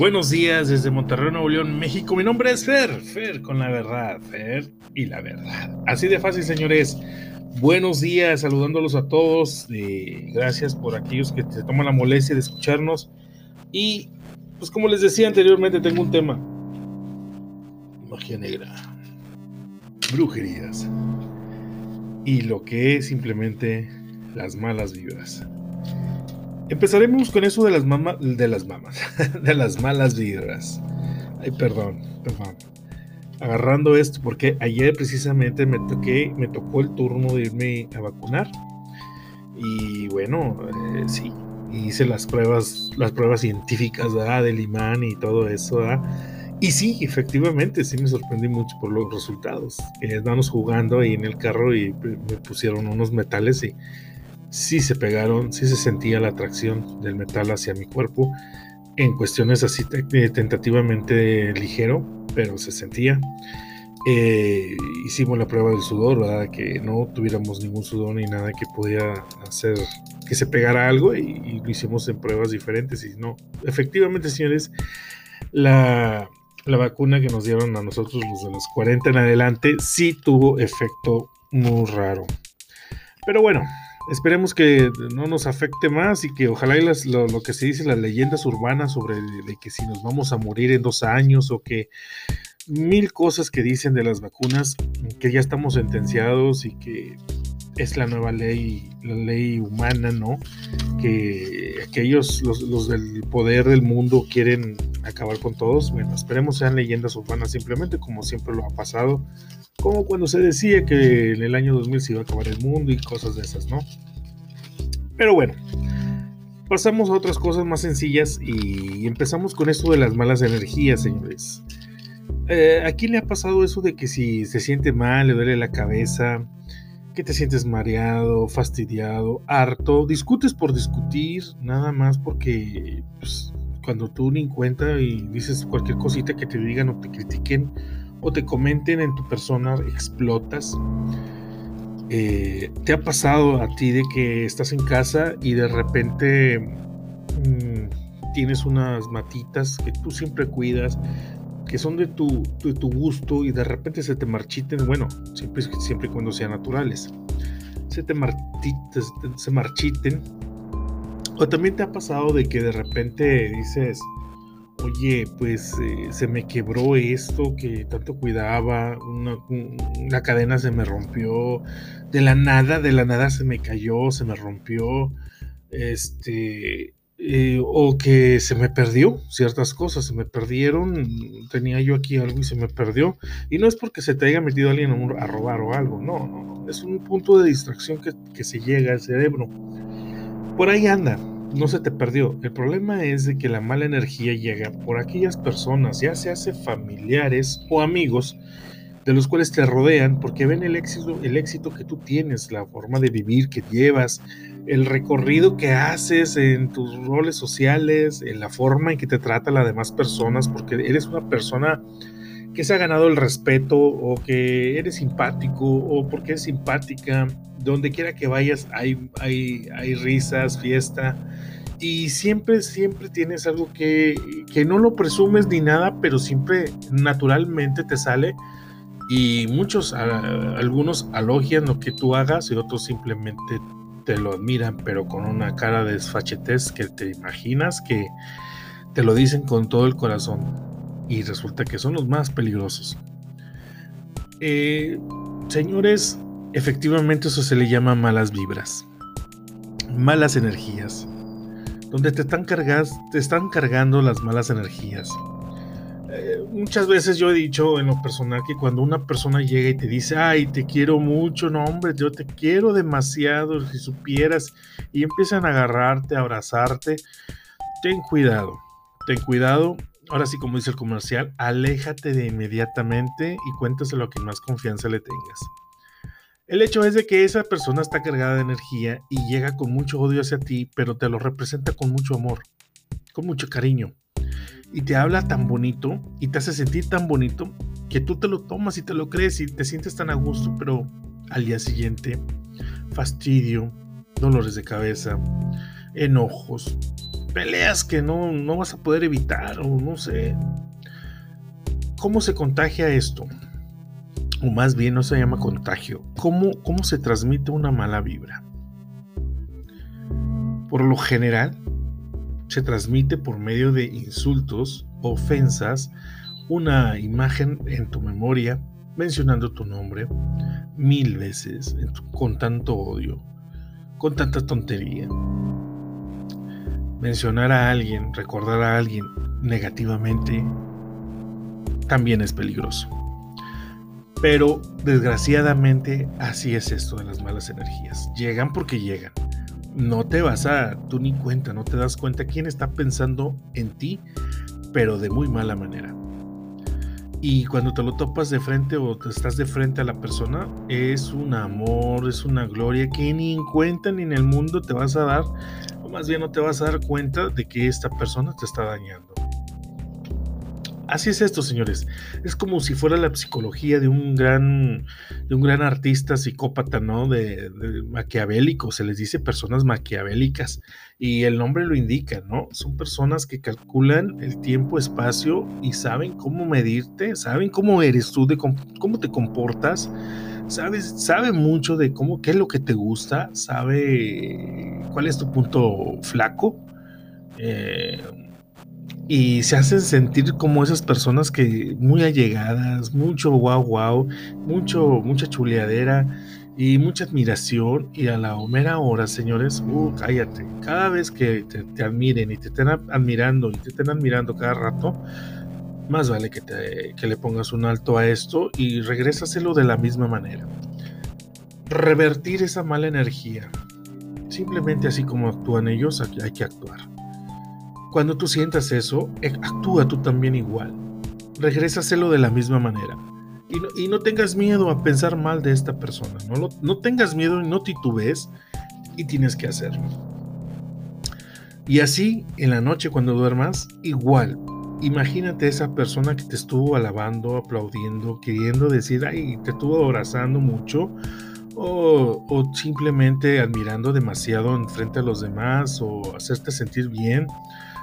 Buenos días desde Monterrey, Nuevo León, México. Mi nombre es Fer, Fer con la verdad, Fer y la verdad. Así de fácil, señores. Buenos días, saludándolos a todos. gracias por aquellos que se toman la molestia de escucharnos. Y, pues como les decía anteriormente, tengo un tema. Magia negra. Brujerías. Y lo que es simplemente las malas vibras. Empezaremos con eso de las mamas, de las mamas, de las malas vibras. Ay, perdón, perdón. Agarrando esto, porque ayer precisamente me toqué, me tocó el turno de irme a vacunar. Y bueno, eh, sí, hice las pruebas, las pruebas científicas del imán y todo eso. Y sí, efectivamente, sí me sorprendí mucho por los resultados. Eh, jugando ahí en el carro y me pusieron unos metales y sí se pegaron, sí se sentía la atracción del metal hacia mi cuerpo en cuestiones así eh, tentativamente ligero, pero se sentía. Eh, hicimos la prueba del sudor, ¿verdad? que no tuviéramos ningún sudor ni nada que pudiera hacer que se pegara algo y, lo hicimos en pruebas diferentes y no, efectivamente señores, la, la vacuna que nos dieron a nosotros los de los 40 en adelante sí tuvo efecto muy raro. Pero bueno, Esperemos que no nos afecte más y que ojalá y lo, que se dice, las leyendas urbanas sobre que si nos vamos a morir en dos años o que mil cosas que dicen de las vacunas, que ya estamos sentenciados y que es la nueva ley, la ley humana, ¿no? Que aquellos, los, los del poder del mundo quieren acabar con todos. Bueno, esperemos sean leyendas urbanas simplemente como siempre lo ha pasado como cuando se decía que en el año 2000 se iba a acabar el mundo y cosas de esas, ¿no? Pero bueno, pasamos a otras cosas más sencillas y empezamos con esto de las malas energías, señores. Eh, ¿A quién le ha pasado eso de que si se siente mal, le duele la cabeza, que te sientes mareado, fastidiado, harto, discutes por discutir, nada más porque pues, cuando tú ni cuenta y dices cualquier cosita que te digan o te critiquen, o te comenten en tu persona, explotas. Eh, ¿Te ha pasado a ti de que estás en casa y de repente mm, tienes unas matitas que tú siempre cuidas, que son de tu, tu gusto y de repente se te marchiten? Bueno, siempre, siempre y cuando sean naturales. Se te marchiten. O también te ha pasado de que de repente dices, oye, pues eh, se me quebró esto que tanto cuidaba, una, cadena se me rompió, de la nada, de la nada se me cayó, se me rompió, este, eh, o que se me perdió ciertas cosas, se me perdieron, tenía yo aquí algo y se me perdió, y no es porque se te haya metido alguien a, robar o algo, no, no, no, es un punto de distracción que, que se llega al cerebro. Por ahí anda, no se te perdió. El problema es de que la mala energía llega por aquellas personas, ya se hace familiares o amigos, de los cuales te rodean porque ven el éxito, el éxito que tú tienes, la forma de vivir que llevas, el recorrido que haces en tus roles sociales, en la forma en que te trata las demás personas, porque eres una persona que se ha ganado el respeto o que eres simpático o porque es simpática. Donde quiera que vayas hay, hay, hay risas, fiesta. Y siempre, siempre tienes algo que, que no lo presumes ni nada, pero siempre naturalmente te sale. Y muchos, algunos alogian lo que tú hagas y otros simplemente te lo admiran, pero con una cara de desfachetez que te imaginas que te lo dicen con todo el corazón y resulta que son los más peligrosos. Eh, señores, efectivamente eso se le llama malas vibras, malas energías, donde te están, cargas, te están cargando las malas energías. Muchas veces yo he dicho en lo personal que cuando una persona llega y te dice, ay, te quiero mucho, no hombre, yo te quiero demasiado, si supieras, y empiezan a agarrarte, a abrazarte, ten cuidado, ten cuidado ahora sí, como dice el comercial, aléjate de inmediatamente y cuéntaselo a quien más confianza le tengas. El hecho es de que esa persona está cargada de energía y llega con mucho odio hacia ti, pero te lo representa con mucho amor, con mucho cariño. Y te habla tan bonito y te hace sentir tan bonito que tú te lo tomas y te lo crees y te sientes tan a gusto, pero al día siguiente, fastidio, dolores de cabeza, enojos, peleas que no, no vas a poder evitar o no sé. ¿Cómo se contagia esto? O más bien no se llama contagio. ¿Cómo, cómo se transmite una mala vibra? Por lo general, se transmite por medio de insultos, ofensas, una imagen en tu memoria mencionando tu nombre mil veces con tanto odio, con tanta tontería. Mencionar a alguien, recordar a alguien negativamente, también es peligroso. Pero desgraciadamente así es esto de las malas energías. Llegan porque llegan. No te vas a, tú ni cuenta, no te das cuenta quién está pensando en ti, pero de muy mala manera. Y cuando te lo topas de frente o te estás de frente a la persona, es un amor, es una gloria que ni en cuenta ni en el mundo te vas a dar, o más bien no te vas a dar cuenta de que esta persona te está dañando. Así es esto, señores. Es como si fuera la psicología de un gran, de un gran artista psicópata, ¿no? De, maquiavélico, se les dice personas maquiavélicas. Y el nombre lo indica, ¿no? Son personas que calculan el tiempo, espacio y saben cómo medirte, saben cómo eres tú, de cómo te comportas. Sabes, sabe mucho de cómo, qué es lo que te gusta, sabe cuál es tu punto flaco. Eh, y se hacen sentir como esas personas que muy allegadas, mucho guau guau, mucho, mucha chuleadera y mucha admiración. Y a la mera hora, señores, uh, cállate. Cada vez que te, admiren y te estén admirando y te estén admirando cada rato, más vale que, te, que le pongas un alto a esto y regrésaselo de la misma manera. Revertir esa mala energía. Simplemente así como actúan ellos, hay que actuar. Cuando tú sientas eso, eh, actúa tú también igual. Regrésaselo de la misma manera. Y no, tengas miedo a pensar mal de esta persona. No, tengas miedo y no titubees y tienes que hacerlo. Y así, en la noche cuando duermas, igual. Imagínate esa persona que te estuvo alabando, aplaudiendo, queriendo decir, ay, te estuvo abrazando mucho. O, simplemente admirando demasiado en frente a los demás o hacerte sentir bien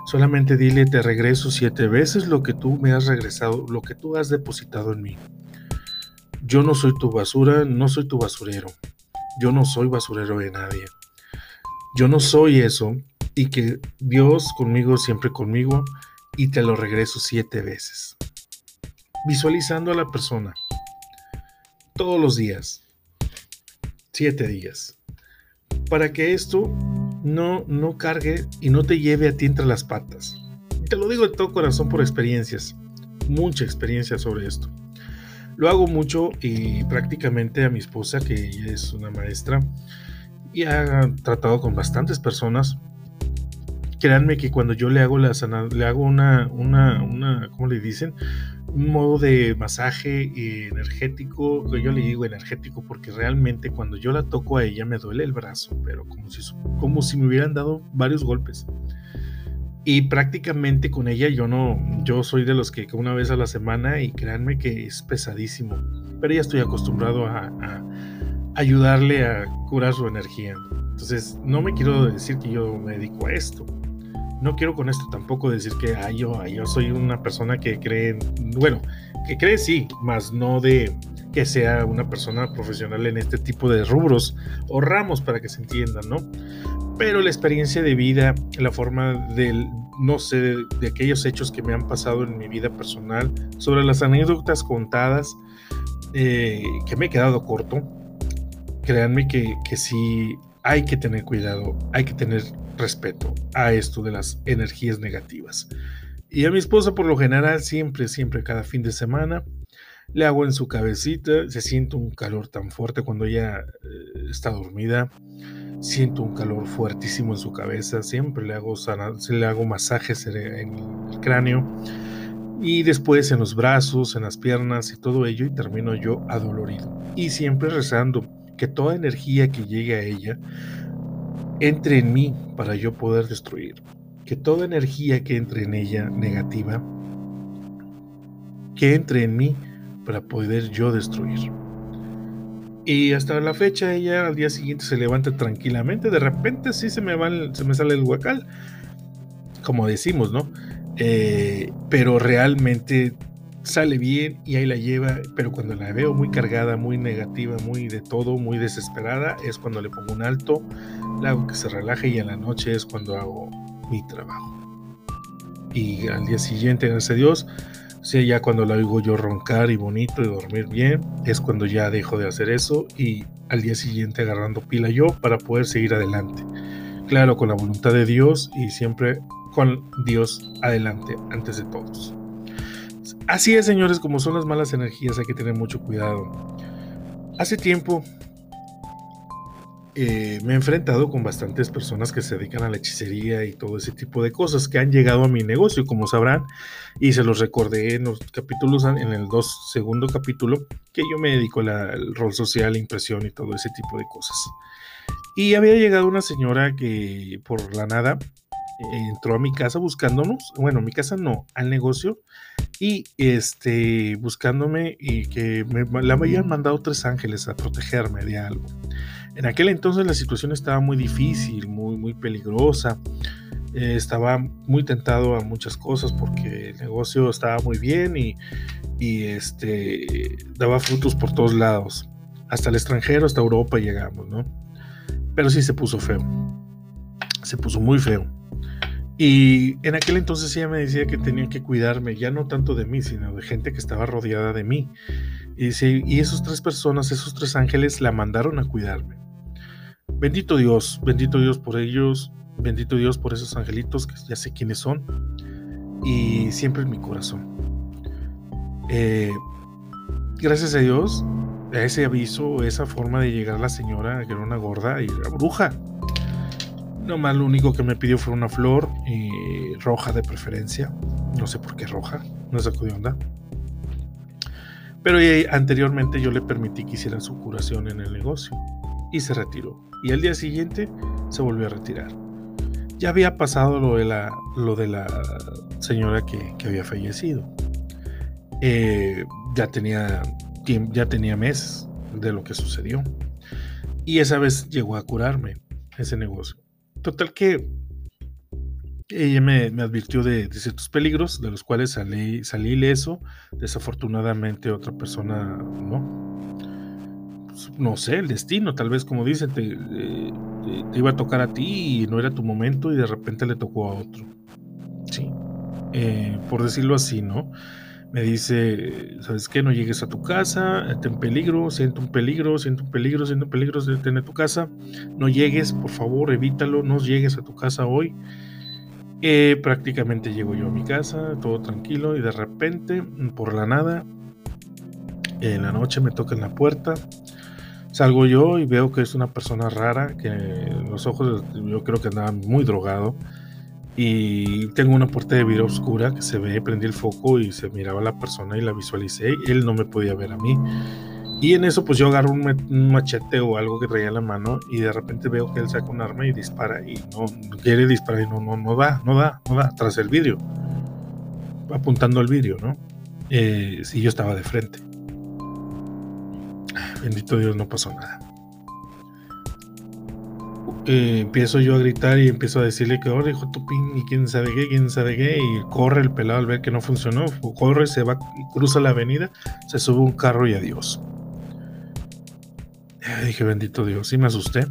Solamente dile, te regreso siete veces lo que tú me has regresado, lo que tú has depositado en mí. Yo no soy tu basura, no soy tu basurero. Yo no soy basurero de nadie. Yo no soy eso y que Dios conmigo, siempre conmigo, y te lo regreso siete veces. Visualizando a la persona todos los días, siete días, para que esto no, no cargue y no te lleve a ti entre las patas. Te lo digo de todo corazón por experiencias, mucha experiencia sobre esto. Lo hago mucho y prácticamente a mi esposa, que es una maestra y ha tratado con bastantes personas. Créanme que cuando yo le hago la le hago una, una, una, ¿cómo le dicen? Un modo de masaje energético, yo le digo energético porque realmente cuando yo la toco a ella me duele el brazo, pero como si, como si me hubieran dado varios golpes. Y prácticamente con ella yo no, yo soy de los que una vez a la semana y créanme que es pesadísimo, pero ya estoy acostumbrado a, ayudarle a curar su energía. Entonces no me quiero decir que yo me dedico a esto, no quiero con esto tampoco decir que yo, soy una persona que cree, bueno, que cree sí, más no de que sea una persona profesional en este tipo de rubros o ramos para que se entiendan, ¿no? Pero la experiencia de vida, la forma del, no sé, de, aquellos hechos que me han pasado en mi vida personal, sobre las anécdotas contadas, eh, que me he quedado corto, créanme que, que sí hay que tener cuidado, hay que tener respeto a esto de las energías negativas. Y a mi esposa por lo general siempre, siempre, cada fin de semana, le hago en su cabecita, se siente un calor tan fuerte cuando ella eh, está dormida, siento un calor fuertísimo en su cabeza, siempre le hago, le hago masajes en el cráneo y después en los brazos, en las piernas y todo ello y termino yo adolorido. Y siempre rezando que toda energía que llegue a ella entre en mí para yo poder destruir. Que toda energía que entre en ella negativa, que entre en mí para poder yo destruir. Y hasta la fecha ella al día siguiente se levanta tranquilamente. De repente sí se me, va se me sale el huacal. como decimos, ¿no? Eh, pero realmente sale bien y ahí la lleva, pero cuando la veo muy cargada, muy negativa, muy de todo, muy desesperada, es cuando le pongo un alto, la hago que se relaje y en la noche es cuando hago mi trabajo. Y al día siguiente, gracias a Dios, sea, ya cuando la oigo yo roncar y bonito y dormir bien, es cuando ya dejo de hacer eso y al día siguiente agarrando pila yo para poder seguir adelante. Claro, con la voluntad de Dios y siempre con Dios adelante antes de todos. Así es, señores, como son las malas energías, hay que tener mucho cuidado. Hace tiempo eh, me he enfrentado con bastantes personas que se dedican a la hechicería y todo ese tipo de cosas que han llegado a mi negocio, como sabrán, y se los recordé en los capítulos, en el dos, segundo capítulo, que yo me dedico al rol social, impresión y todo ese tipo de cosas. Y había llegado una señora que por la nada entró a mi casa buscándonos, bueno, mi casa no, al negocio, y este, buscándome y que me, la habían mandado tres ángeles a protegerme de algo. En aquel entonces la situación estaba muy difícil, muy, muy peligrosa. Eh, estaba muy tentado a muchas cosas porque el negocio estaba muy bien y, y este, daba frutos por todos lados. Hasta el extranjero, hasta Europa llegamos, ¿no? Pero sí se puso feo. Se puso muy feo. Y en aquel entonces ella me decía que tenía que cuidarme, ya no tanto de mí, sino de gente que estaba rodeada de mí. Y, y esas tres personas, esos tres ángeles, la mandaron a cuidarme. Bendito Dios, bendito Dios por ellos, bendito Dios por esos angelitos que ya sé quiénes son. Y siempre en mi corazón. Eh, gracias a Dios, a ese aviso, esa forma de llegar la señora, que era una gorda y era bruja Nomás lo único que me pidió fue una flor y roja de preferencia. No sé por qué roja, no sacó de onda. Pero anteriormente yo le permití que hiciera su curación en el negocio y se retiró. Y al día siguiente se volvió a retirar. Ya había pasado lo de la, lo de la señora que, había fallecido. Eh, ya, tenía, ya tenía meses de lo que sucedió. Y esa vez llegó a curarme ese negocio. Total que ella me, advirtió de, ciertos peligros, de los cuales salí, salí ileso. Desafortunadamente otra persona no. Pues, no sé, el destino, tal vez como dicen, eh, te, iba a tocar a ti y no era tu momento y de repente le tocó a otro. Sí, eh, por decirlo así, ¿no? Me dice, ¿sabes qué? No llegues a tu casa, está en peligro, siento un peligro, siento un peligro, siento un peligro de tu casa, no llegues, por favor, evítalo, no llegues a tu casa hoy. Eh, prácticamente llego yo a mi casa, todo tranquilo, y de repente, por la nada, en la noche me toca en la puerta, salgo yo y veo que es una persona rara, que los ojos yo creo que andaba muy drogado y tengo una puerta de vidrio oscura que se ve, prendí el foco y se miraba la persona y la visualicé. Él no me podía ver a mí. Y en eso pues yo agarro un, machete o algo que traía en la mano y de repente veo que él saca un arma y dispara y no, quiere disparar y no, no, no da, no da, no da, tras el vidrio. Apuntando al vidrio, ¿no? Eh, si yo estaba de frente. Bendito Dios, no pasó nada. Empiezo yo a gritar y empiezo a decirle que, ahora hijo tu pin, y quién sabe qué, quién sabe qué, y corre el pelado al ver que no funcionó, corre, se va, cruza la avenida, se sube un carro y adiós. dije, bendito Dios, y me asusté.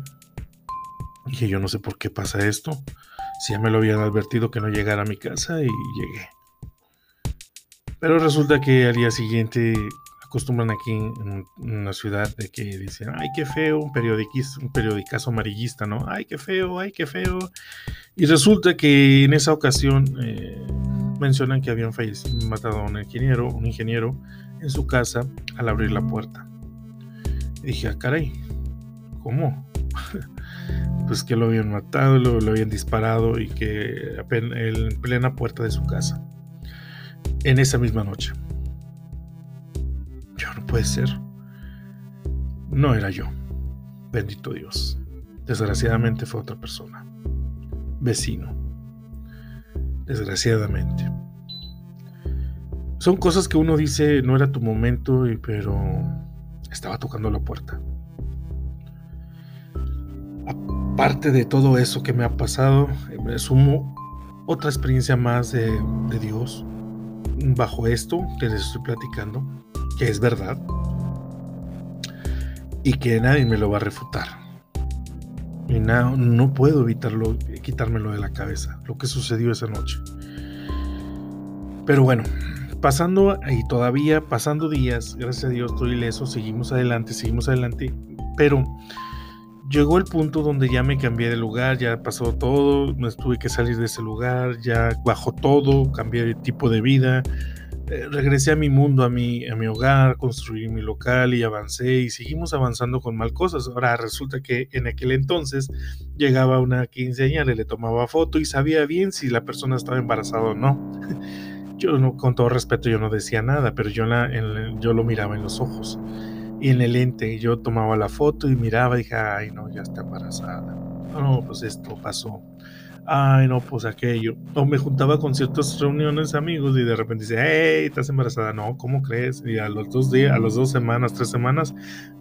Dije, yo no sé por qué pasa esto. Si ya me lo habían advertido que no llegara a mi casa y llegué. Pero resulta que al día siguiente acostumbran aquí en, una ciudad de que dicen, ay, qué feo, un, un periodicazo amarillista, ¿no? Ay, qué feo, ay, qué feo. Y resulta que en esa ocasión eh, mencionan que habían matado a un ingeniero, un ingeniero en su casa al abrir la puerta. Y dije, ah, caray, ¿cómo? pues que lo habían matado, lo, lo habían disparado y que en plena puerta de su casa. En esa misma noche puede ser. No era yo. Bendito Dios. Desgraciadamente fue otra persona. Vecino. Desgraciadamente. Son cosas que uno dice, no era tu momento, pero estaba tocando la puerta. Aparte de todo eso que me ha pasado, me sumo otra experiencia más de, de Dios bajo esto que les estoy platicando, que es verdad, y que nadie me lo va a refutar. Y no, no puedo evitarlo, quitármelo de la cabeza, lo que sucedió esa noche. Pero bueno, pasando y todavía pasando días, gracias a Dios estoy ileso, seguimos adelante, seguimos adelante, pero llegó el punto donde ya me cambié de lugar, ya pasó todo, me tuve que salir de ese lugar, ya bajó todo, cambié de tipo de vida, eh, regresé a mi mundo, a mi, a mi hogar, construí mi local y avancé y seguimos avanzando con mal cosas. Ahora resulta que en aquel entonces llegaba una quinceañera, le tomaba foto y sabía bien si la persona estaba embarazada o no. Yo no, con todo respeto, yo no decía nada, pero yo, la, yo lo miraba en los ojos y en el lente. Yo tomaba la foto y miraba y dije, ay, no, ya está embarazada. No, pues esto pasó. Ay, no, pues aquello. O me juntaba con ciertas reuniones amigos y de repente dice, hey, estás embarazada. No, ¿cómo crees? Y a los dos días, a las dos semanas, tres semanas,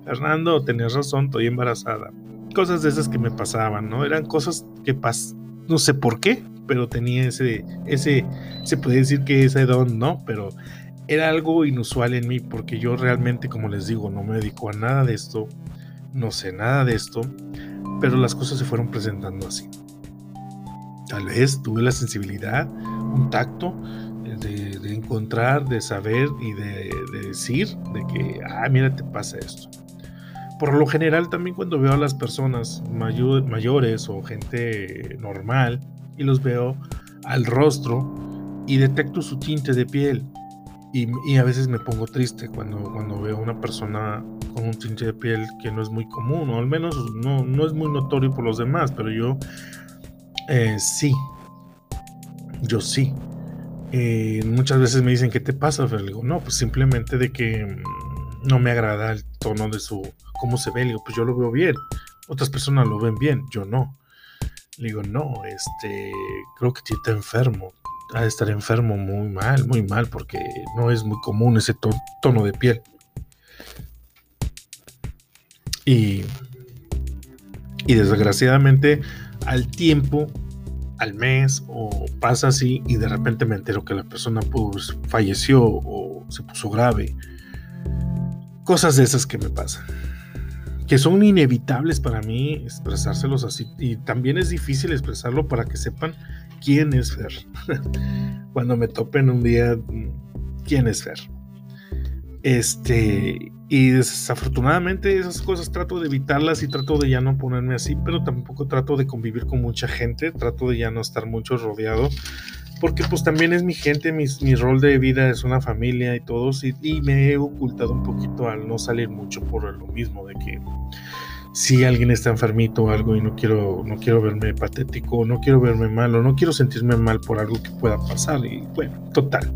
Fernando, tenías razón, estoy embarazada. Cosas de esas que me pasaban, ¿no? Eran cosas que pas no sé por qué, pero tenía ese, ese, se puede decir que ese don, ¿no? Pero era algo inusual en mí porque yo realmente, como les digo, no me dedico a nada de esto, no sé nada de esto, pero las cosas se fueron presentando así. Tal vez tuve la sensibilidad, un tacto de, encontrar, de saber y de, decir de que, ah, mira, te pasa esto. Por lo general también cuando veo a las personas mayores o gente normal y los veo al rostro y detecto su tinte de piel, y, a veces me pongo triste cuando, cuando veo a una persona con un tinte de piel que no es muy común, o al menos no, no es muy notorio por los demás, pero yo eh, sí, yo sí. Eh, muchas veces me dicen, ¿qué te pasa? Pero digo, no, pues simplemente de que mm, no me agrada el tono de su, cómo se ve. Le digo, pues yo lo veo bien. Otras personas lo ven bien, yo no. Le digo, no, este, creo que está enfermo ha de estar enfermo muy mal, muy mal, porque no es muy común ese tono de piel. Y, y desgraciadamente al tiempo, al mes o pasa así y de repente me entero que la persona pues, falleció o se puso grave. Cosas de esas que me pasan. Que son inevitables para mí expresárselos así. Y también es difícil expresarlo para que sepan quién es Fer. Cuando me topen un día, quién es Fer. Este, y desafortunadamente esas cosas trato de evitarlas y trato de ya no ponerme así, pero tampoco trato de convivir con mucha gente, trato de ya no estar mucho rodeado, porque pues también es mi gente, mi, mi rol de vida es una familia y todos, y, y, me he ocultado un poquito al no salir mucho por lo mismo, de que si alguien está enfermito o algo y no quiero, no quiero verme patético, no quiero verme mal o no quiero sentirme mal por algo que pueda pasar. Y bueno, total,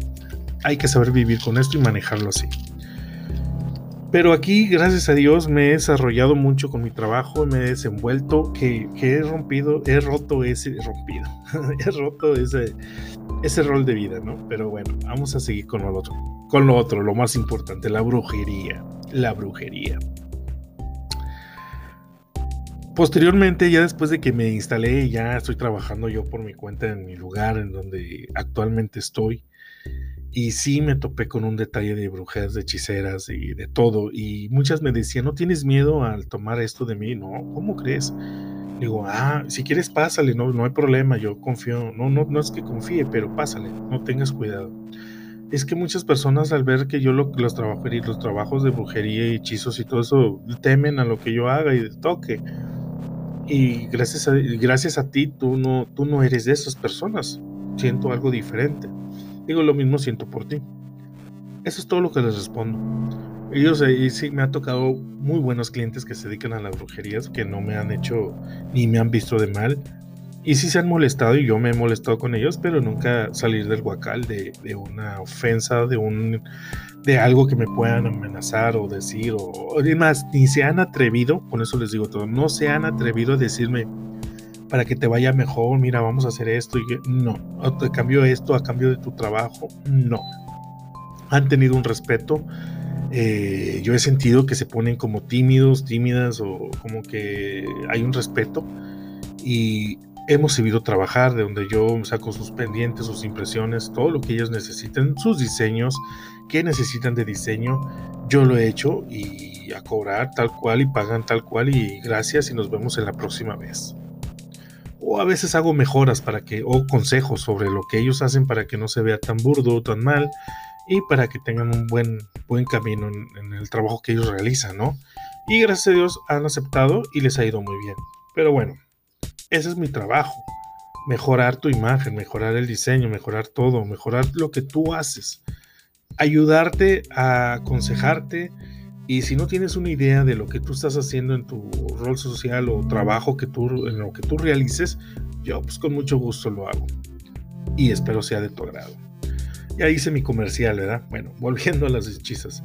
hay que saber vivir con esto y manejarlo así. Pero aquí, gracias a Dios, me he desarrollado mucho con mi trabajo, me he desenvuelto, que, he rompido, he roto ese, rompido, he roto ese, ese rol de vida, ¿no? Pero bueno, vamos a seguir con lo otro, con lo otro, lo más importante, la brujería, la brujería. Posteriormente, ya después de que me instalé, ya estoy trabajando yo por mi cuenta en mi lugar en donde actualmente estoy. Y sí me topé con un detalle de brujeras, de hechiceras y de todo. Y muchas me decían, ¿no tienes miedo al tomar esto de mí? No, ¿cómo crees? Digo, ah, si quieres pásale, no, no hay problema, yo confío. No, no, no es que confíe, pero pásale, no tengas cuidado. Es que muchas personas al ver que yo lo, los, los trabajos de brujería y hechizos y todo eso temen a lo que yo haga y toque y gracias a, gracias a ti, tú no, tú no eres de esas personas. Siento algo diferente. Digo, lo mismo siento por ti. Eso es todo lo que les respondo. Ellos ahí sí me ha tocado muy buenos clientes que se dedican a las brujerías, que no me han hecho ni me han visto de mal. Y sí se han molestado y yo me he molestado con ellos, pero nunca salir del guacal de, de una ofensa, de un de algo que me puedan amenazar o decir, o, además, ni se han atrevido, con eso les digo todo, no se han atrevido a decirme para que te vaya mejor, mira, vamos a hacer esto y no, a cambio esto, a cambio de tu trabajo, no. Han tenido un respeto. Eh, yo he sentido que se ponen como tímidos, tímidas o como que hay un respeto y hemos sabido trabajar, de donde yo saco sus pendientes, sus impresiones, todo lo que ellos necesiten, sus diseños, que necesitan de diseño, yo lo he hecho y a cobrar tal cual y pagan tal cual y gracias y nos vemos en la próxima vez. O a veces hago mejoras para que, o consejos sobre lo que ellos hacen para que no se vea tan burdo o tan mal y para que tengan un buen, buen camino en, en el trabajo que ellos realizan, ¿no? Y gracias a Dios han aceptado y les ha ido muy bien. Pero bueno, ese es mi trabajo. Mejorar tu imagen, mejorar el diseño, mejorar todo, mejorar lo que tú haces. Ayudarte a aconsejarte. Y si no tienes una idea de lo que tú estás haciendo en tu rol social o trabajo que tú, en lo que tú realices, yo pues con mucho gusto lo hago. Y espero sea de tu agrado. Ya hice mi comercial, ¿verdad? Bueno, volviendo a las hechizas.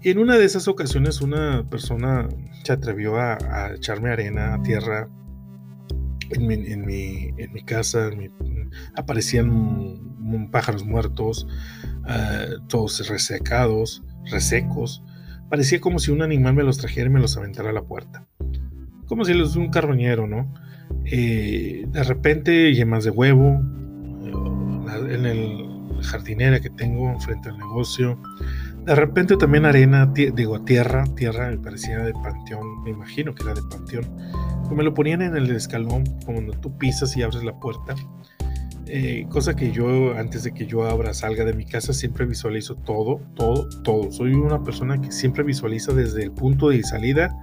Y en una de esas ocasiones una persona se atrevió a, echarme arena a tierra en mi, en mi, en mi casa. aparecían pájaros muertos, uh, todos resecados, resecos. Parecía como si un animal me los trajera y me los aventara a la puerta. Como si los un carroñero, ¿no? Eh, de repente yemas de huevo eh, en el jardinera que tengo frente al negocio. De repente también arena, digo tierra, tierra me parecía de panteón, me imagino que era de panteón. me lo ponían en el escalón, como cuando tú pisas y abres la puerta. Eh, cosa que yo, antes de que yo abra, salga de mi casa, siempre visualizo todo, todo, todo. Soy una persona que siempre visualiza desde el punto de salida,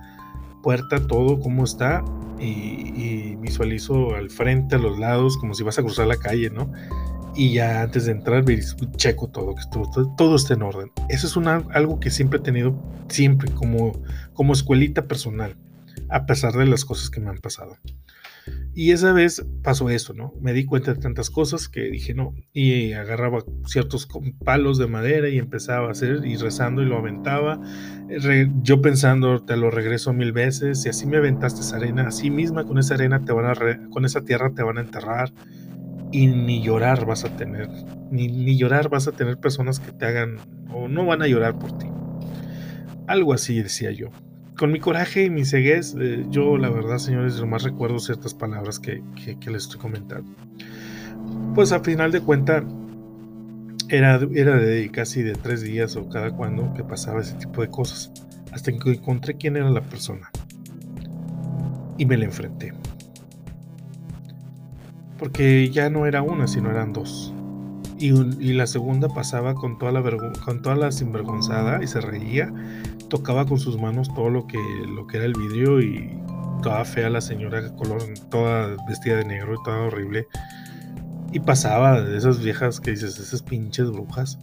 puerta, todo, cómo está, y, visualizo al frente, a los lados, como si vas a cruzar la calle, ¿no? y ya antes de entrar checo todo, que todo, todo esté en orden. Eso es una, algo que siempre he tenido, siempre, como, como escuelita personal, a pesar de las cosas que me han pasado. Y esa vez pasó eso, ¿no? Me di cuenta de tantas cosas que dije no, y agarraba ciertos palos de madera y empezaba a hacer, y rezando y lo aventaba. yo pensando, te lo regreso mil veces, y así me aventaste esa arena, así misma con esa arena te van a, con esa tierra te van a enterrar y ni llorar vas a tener, ni, ni, llorar vas a tener personas que te hagan o no van a llorar por ti. Algo así decía yo. Con mi coraje y mi ceguez, eh, yo la verdad, señores, más recuerdo ciertas palabras que, que, les estoy comentando. Pues a final de cuenta, era, era de casi de tres días o cada cuando que pasaba ese tipo de cosas. Hasta que encontré quién era la persona. Y me la enfrenté porque ya no era una, sino eran dos. Y, la segunda pasaba con toda, la con toda la sinvergonzada y se reía, tocaba con sus manos todo lo que, lo que era el vidrio y toda fea la señora, color, toda vestida de negro y toda horrible. Y pasaba de esas viejas que dices, esas pinches brujas.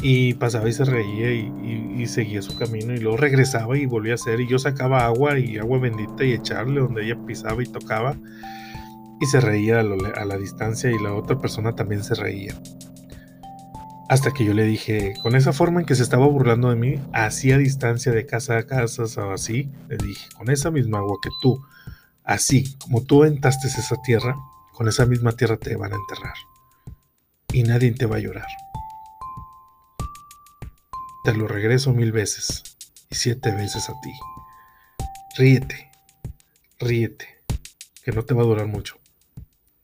Y pasaba y se reía y, seguía su camino y luego regresaba y volvía a hacer. Y yo sacaba agua y agua bendita y echarle donde ella pisaba y tocaba y se reía a, la distancia y la otra persona también se reía. Hasta que yo le dije, con esa forma en que se estaba burlando de mí, así a distancia de casa a casa así, le dije, con esa misma agua que tú, así como tú entaste esa tierra, con esa misma tierra te van a enterrar. Y nadie te va a llorar. Te lo regreso mil veces y siete veces a ti. Ríete, ríete, que no te va a durar mucho.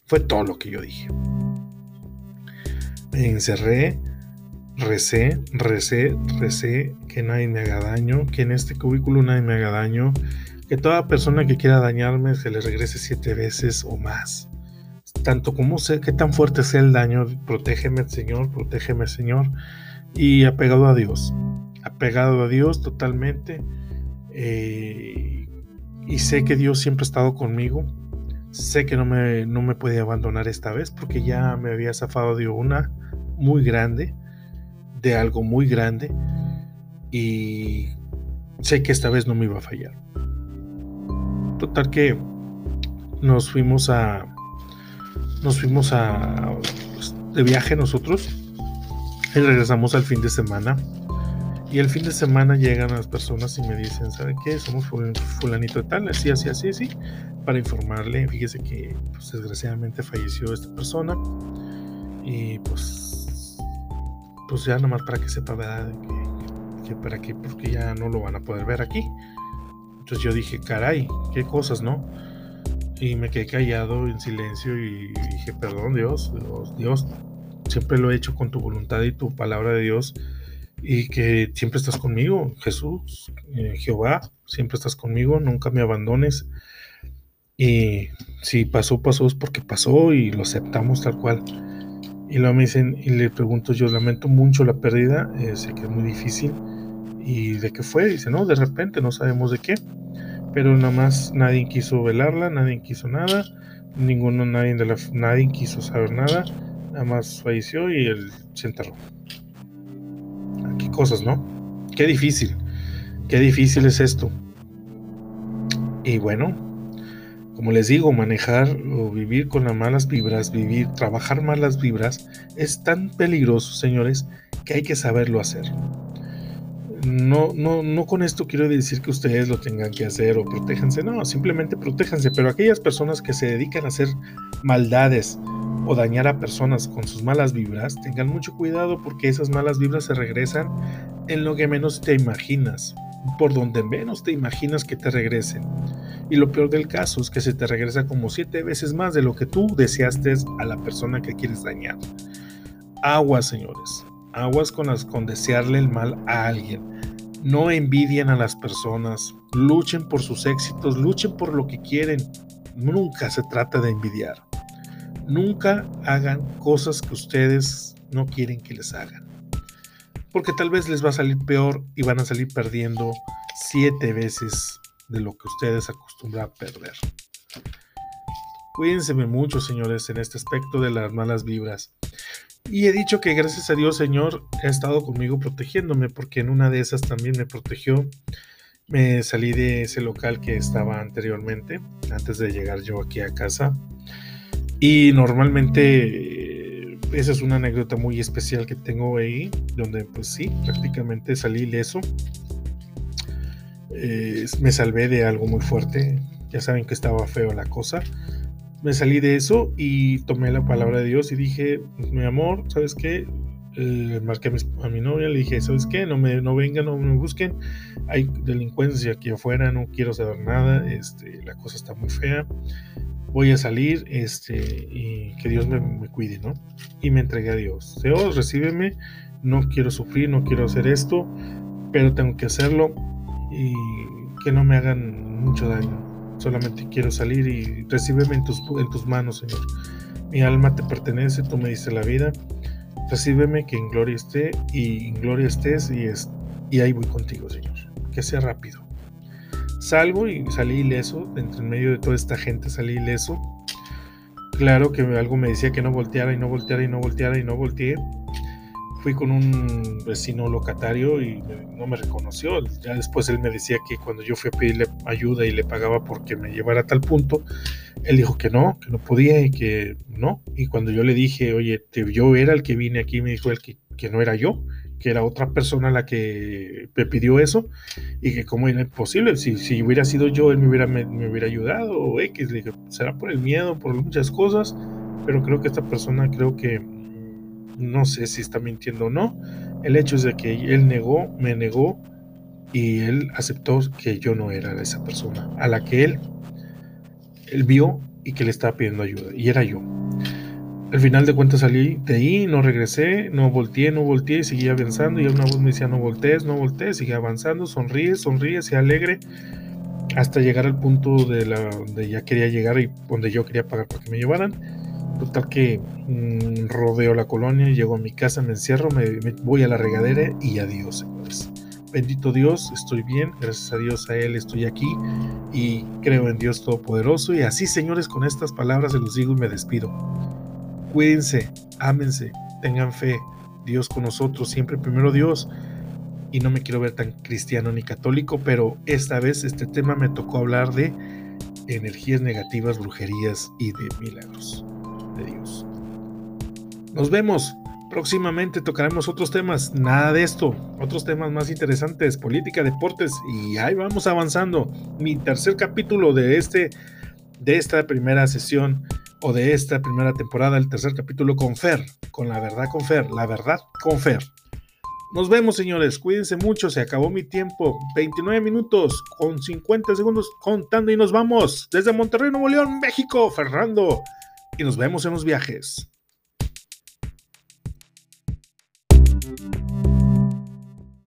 Fue todo lo que yo dije. Me encerré, recé, recé, recé, que nadie me haga daño, que en este cubículo nadie me haga daño, que toda persona que quiera dañarme se le regrese siete veces o más. Tanto como sé que tan fuerte sea el daño, protégeme Señor, protégeme Señor. Y apegado a Dios, apegado a Dios totalmente. Eh, y sé que Dios siempre ha estado conmigo Sé que no me, no me puede abandonar esta vez porque ya me había zafado de una muy grande, de algo muy grande, y sé que esta vez no me iba a fallar. Total que nos fuimos a nos fuimos a de viaje nosotros y regresamos al fin de semana y el fin de semana llegan las personas y me dicen, ¿sabe qué? Somos fulanito de tal, así, así, así, así, para informarle, fíjese que pues, desgraciadamente falleció esta persona y pues, pues ya nomás para que sepa, ¿verdad? Que, para qué, porque ya no lo van a poder ver aquí. Entonces yo dije, caray, qué cosas, ¿no? y me quedé callado en silencio y dije, perdón Dios, Dios, siempre lo he hecho con tu voluntad y tu palabra de Dios y que siempre estás conmigo, Jesús, eh, Jehová, siempre estás conmigo, nunca me abandones. Y si pasó, pasó es porque pasó y lo aceptamos tal cual. Y luego me dicen, y le pregunto, yo lamento mucho la pérdida, eh, sé que es muy difícil. ¿Y de qué fue? Dice, no, de repente, no sabemos de qué. Pero nada más nadie quiso velarla, nadie quiso nada, ninguno, nadie, de la, nadie quiso saber nada, nada más falleció y él se enterró. Qué cosas, ¿no? Qué difícil, qué difícil es esto. Y bueno, como les digo, manejar o vivir con las malas vibras, vivir, trabajar malas vibras, es tan peligroso, señores, que hay que saberlo hacer. No, no, no con esto quiero decir que ustedes lo tengan que hacer o protéjanse, no, simplemente protéjanse, pero aquellas personas que se dedican a hacer maldades o dañar a personas con sus malas vibras, tengan mucho cuidado porque esas malas vibras se regresan en lo que menos te imaginas, por donde menos te imaginas que te regresen. Y lo peor del caso es que se te regresa como siete veces más de lo que tú deseaste a la persona que quieres dañar. Aguas, señores. Aguas con, las, con desearle el mal a alguien. No envidien a las personas. Luchen por sus éxitos. Luchen por lo que quieren. Nunca se trata de envidiar. Nunca hagan cosas que ustedes no quieren que les hagan. Porque tal vez les va a salir peor y van a salir perdiendo siete veces de lo que ustedes acostumbran a perder. Cuídense mucho, señores, en este aspecto de las malas vibras. Y he dicho que gracias a Dios, Señor, ha estado conmigo protegiéndome, porque en una de esas también me protegió. Me salí de ese local que estaba anteriormente, antes de llegar yo aquí a casa. Y normalmente esa es una anécdota muy especial que tengo ahí, donde pues sí, prácticamente salí ileso. Eh, me salvé de algo muy fuerte. Ya saben que estaba feo la cosa. Me salí de eso y tomé la palabra de Dios y dije, mi amor, ¿sabes qué? Eh, marqué a mi, novia, le dije, ¿sabes qué? No me no vengan, no me busquen. Hay delincuencia aquí afuera, no quiero saber nada. Este, la cosa está muy fea. Voy a salir este, y que Dios me, cuide, ¿no? Y me entregué a Dios. Dios, recíbeme. No quiero sufrir, no quiero hacer esto, pero tengo que hacerlo y que no me hagan mucho daño. Solamente quiero salir y recíbeme en tus, en tus manos, Señor. Mi alma te pertenece, tú me diste la vida. Recíbeme que en gloria esté y en gloria estés y, es, y ahí voy contigo, Señor. Que sea rápido. Salgo y salí ileso, entre en medio de toda esta gente salí ileso. Claro que algo me decía que no volteara y no volteara y no volteara y no volteé fui con un vecino locatario y no me reconoció. Ya después él me decía que cuando yo fui a pedirle ayuda y le pagaba porque me llevara a tal punto, él dijo que no, que no podía y que no. Y cuando yo le dije, oye, te, yo era el que vine aquí, me dijo él que, que no era yo, que era otra persona la que me pidió eso y que cómo era posible, si, si hubiera sido yo, él me hubiera, me, hubiera ayudado o X, le dije, será por el miedo, por muchas cosas, pero creo que esta persona, creo que no sé si está mintiendo o no. El hecho es de que él negó, me negó y él aceptó que yo no era esa persona a la que él, él vio y que le estaba pidiendo ayuda. Y era yo. Al final de cuentas salí de ahí, no regresé, no volteé, no volteé, y seguía avanzando y una voz me decía no voltees, no voltees, sigue avanzando, sonríe, sonríe, sea alegre, hasta llegar al punto de la donde ya quería llegar y donde yo quería pagar para que me llevaran Total que mm, rodeo la colonia, llego a mi casa, me encierro, me, voy a la regadera y adiós, señores. Bendito Dios, estoy bien, gracias a Dios a Él estoy aquí y creo en Dios Todopoderoso. Y así, señores, con estas palabras se los digo y me despido. Cuídense, ámense, tengan fe. Dios con nosotros, siempre primero Dios. Y no me quiero ver tan cristiano ni católico, pero esta vez este tema me tocó hablar de energías negativas, brujerías y de milagros de Dios. Nos vemos. Próximamente tocaremos otros temas, nada de esto, otros temas más interesantes, política, deportes y ahí vamos avanzando. Mi tercer capítulo de este de esta primera sesión o de esta primera temporada, el tercer capítulo con Fer, con la verdad con Fer, la verdad con Fer. Nos vemos, señores. Cuídense mucho. Se acabó mi tiempo. 29 minutos con 50 segundos contando y nos vamos. Desde Monterrey, Nuevo León, México, Fernando. Y nos vemos en los viajes.